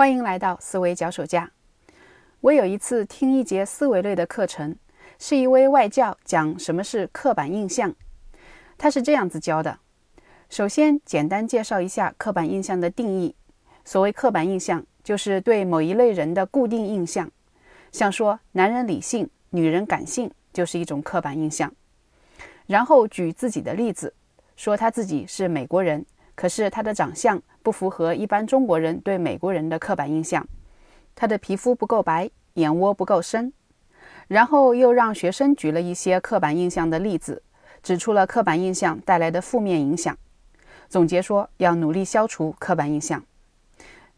欢迎来到思维脚手架。我有一次听一节思维类的课程，是一位外教讲什么是刻板印象。他是这样子教的：首先，简单介绍一下刻板印象的定义。所谓刻板印象，就是对某一类人的固定印象。像说男人理性，女人感性，就是一种刻板印象。然后举自己的例子，说他自己是美国人，可是他的长相不符合一般中国人对美国人的刻板印象。他的皮肤不够白，眼窝不够深。然后又让学生举了一些刻板印象的例子。指出了刻板印象带来的负面影响，总结说要努力消除刻板印象，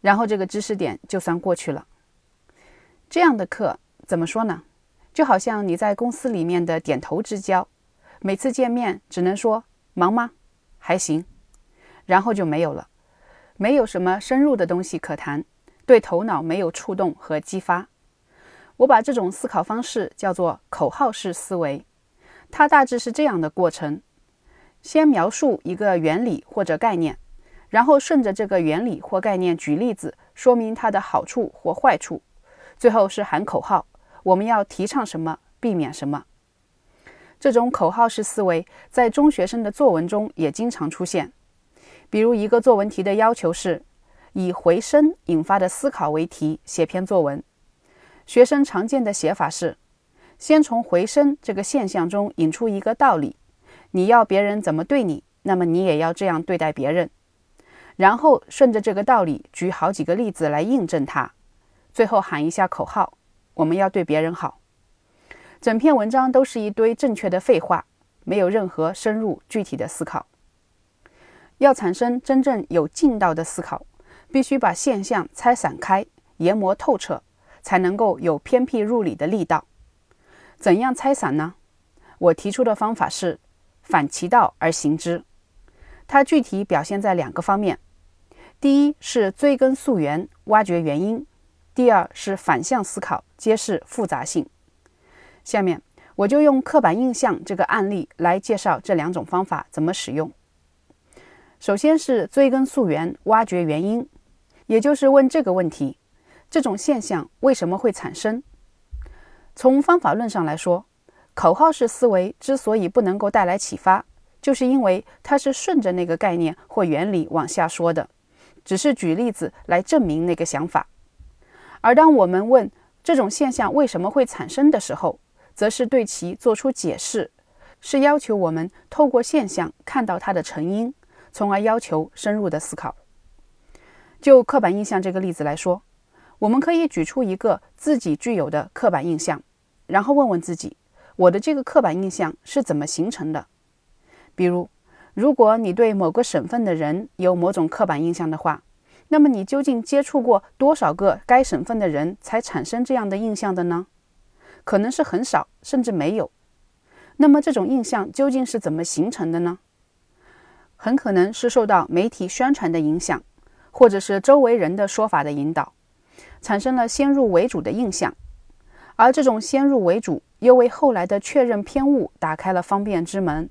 然后这个知识点就算过去了。这样的课怎么说呢？就好像你在公司里面的点头之交，每次见面只能说忙吗？还行，然后就没有了，没有什么深入的东西可谈，对头脑没有触动和激发。我把这种思考方式叫做口号式思维。它大致是这样的过程：先描述一个原理或者概念，然后顺着这个原理或概念举例子，说明它的好处或坏处，最后是喊口号，我们要提倡什么，避免什么。这种口号式思维在中学生的作文中也经常出现。比如一个作文题的要求是以回声引发的思考为题写篇作文，学生常见的写法是。先从回声这个现象中引出一个道理：你要别人怎么对你，那么你也要这样对待别人。然后顺着这个道理举好几个例子来印证它，最后喊一下口号：我们要对别人好。整篇文章都是一堆正确的废话，没有任何深入具体的思考。要产生真正有劲道的思考，必须把现象拆散开，研磨透彻，才能够有偏僻入里的力道。怎样拆散呢？我提出的方法是反其道而行之。它具体表现在两个方面：第一是追根溯源，挖掘原因；第二是反向思考，揭示复杂性。下面我就用刻板印象这个案例来介绍这两种方法怎么使用。首先是追根溯源，挖掘原因，也就是问这个问题：这种现象为什么会产生？从方法论上来说，口号式思维之所以不能够带来启发，就是因为它是顺着那个概念或原理往下说的，只是举例子来证明那个想法。而当我们问这种现象为什么会产生的时候，则是对其做出解释，是要求我们透过现象看到它的成因，从而要求深入的思考。就刻板印象这个例子来说。我们可以举出一个自己具有的刻板印象，然后问问自己：我的这个刻板印象是怎么形成的？比如，如果你对某个省份的人有某种刻板印象的话，那么你究竟接触过多少个该省份的人才产生这样的印象的呢？可能是很少，甚至没有。那么这种印象究竟是怎么形成的呢？很可能是受到媒体宣传的影响，或者是周围人的说法的引导。产生了先入为主的印象，而这种先入为主又为后来的确认偏误打开了方便之门。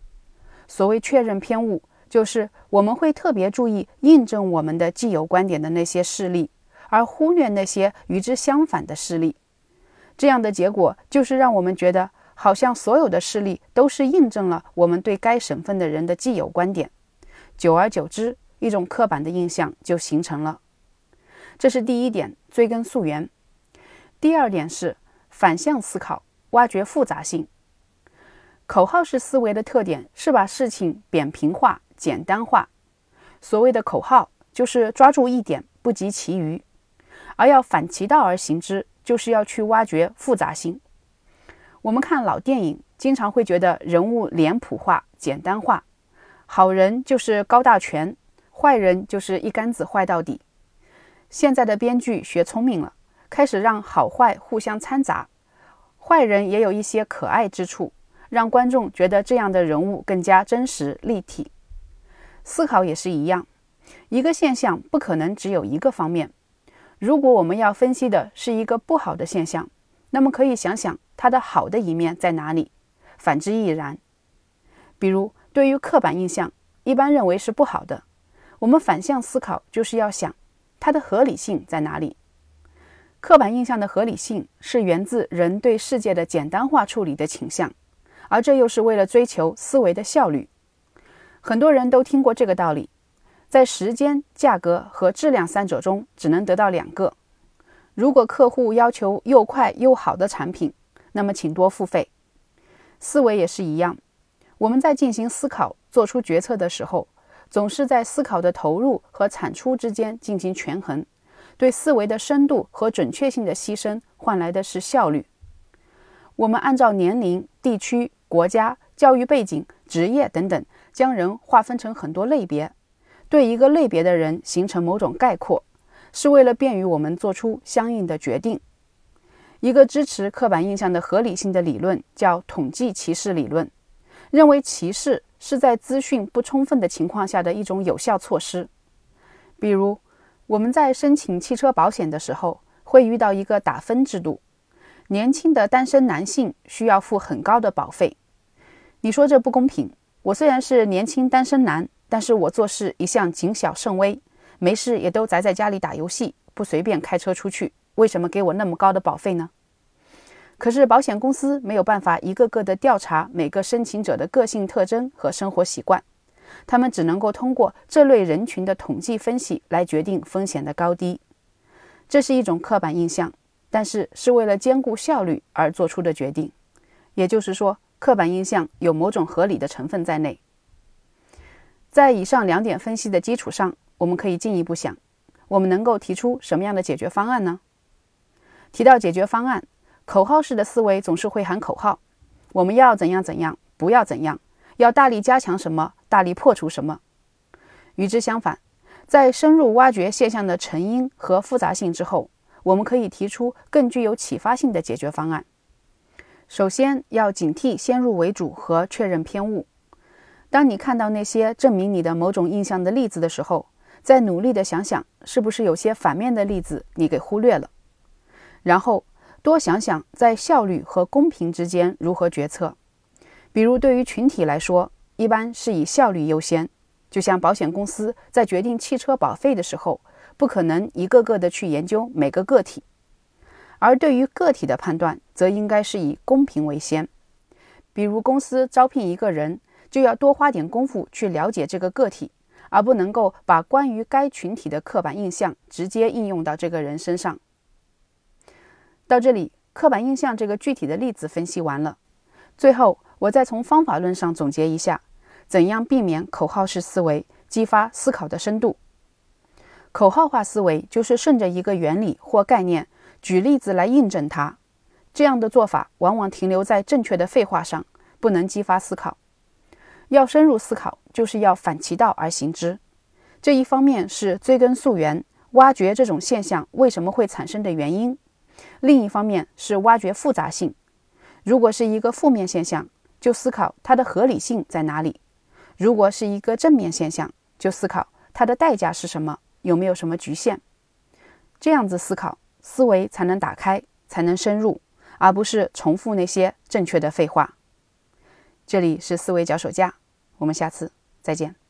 所谓确认偏误，就是我们会特别注意印证我们的既有观点的那些事例，而忽略那些与之相反的事例。这样的结果就是让我们觉得，好像所有的事例都是印证了我们对该省份的人的既有观点。久而久之，一种刻板的印象就形成了。这是第一点，追根溯源。第二点是反向思考，挖掘复杂性。口号式思维的特点是把事情扁平化、简单化。所谓的口号，就是抓住一点，不及其余；而要反其道而行之，就是要去挖掘复杂性。我们看老电影，经常会觉得人物脸谱化、简单化，好人就是高大全，坏人就是一竿子坏到底。现在的编剧学聪明了，开始让好坏互相掺杂，坏人也有一些可爱之处，让观众觉得这样的人物更加真实立体。思考也是一样，一个现象不可能只有一个方面。如果我们要分析的是一个不好的现象，那么可以想想它的好的一面在哪里；反之亦然。比如，对于刻板印象，一般认为是不好的，我们反向思考就是要想。它的合理性在哪里？刻板印象的合理性是源自人对世界的简单化处理的倾向，而这又是为了追求思维的效率。很多人都听过这个道理：在时间、价格和质量三者中，只能得到两个。如果客户要求又快又好的产品，那么请多付费。思维也是一样，我们在进行思考、做出决策的时候，总是在思考的投入和产出之间进行权衡。对思维的深度和准确性的牺牲，换来的是效率。我们按照年龄、地区、国家、教育背景、职业等等，将人划分成很多类别，对一个类别的人形成某种概括，是为了便于我们做出相应的决定。一个支持刻板印象的合理性的理论叫统计歧视理论，认为歧视是在资讯不充分的情况下的一种有效措施，比如。我们在申请汽车保险的时候，会遇到一个打分制度。年轻的单身男性需要付很高的保费。你说这不公平？我虽然是年轻单身男，但是我做事一向谨小慎微，没事也都宅在家里打游戏，不随便开车出去。为什么给我那么高的保费呢？可是保险公司没有办法一个个的调查每个申请者的个性特征和生活习惯。他们只能够通过这类人群的统计分析来决定风险的高低，这是一种刻板印象，但是是为了兼顾效率而做出的决定。也就是说，刻板印象有某种合理的成分在内。在以上两点分析的基础上，我们可以进一步想，我们能够提出什么样的解决方案呢？提到解决方案，口号式的思维总是会喊口号：我们要怎样怎样，不要怎样。要大力加强什么，大力破除什么。与之相反，在深入挖掘现象的成因和复杂性之后，我们可以提出更具有启发性的解决方案。首先要警惕先入为主和确认偏误。当你看到那些证明你的某种印象的例子的时候，再努力的想想，是不是有些反面的例子你给忽略了。然后多想想在效率和公平之间如何决策。比如，对于群体来说，一般是以效率优先。就像保险公司在决定汽车保费的时候，不可能一个个的去研究每个个体；而对于个体的判断，则应该是以公平为先。比如，公司招聘一个人，就要多花点功夫去了解这个个体，而不能够把关于该群体的刻板印象直接应用到这个人身上。到这里，刻板印象这个具体的例子分析完了，最后。我再从方法论上总结一下，怎样避免口号式思维，激发思考的深度。口号化思维就是顺着一个原理或概念，举例子来印证它。这样的做法往往停留在正确的废话上，不能激发思考。要深入思考，就是要反其道而行之。这一方面是追根溯源，挖掘这种现象为什么会产生的原因；另一方面是挖掘复杂性。如果是一个负面现象，就思考它的合理性在哪里；如果是一个正面现象，就思考它的代价是什么，有没有什么局限。这样子思考，思维才能打开，才能深入，而不是重复那些正确的废话。这里是思维脚手架，我们下次再见。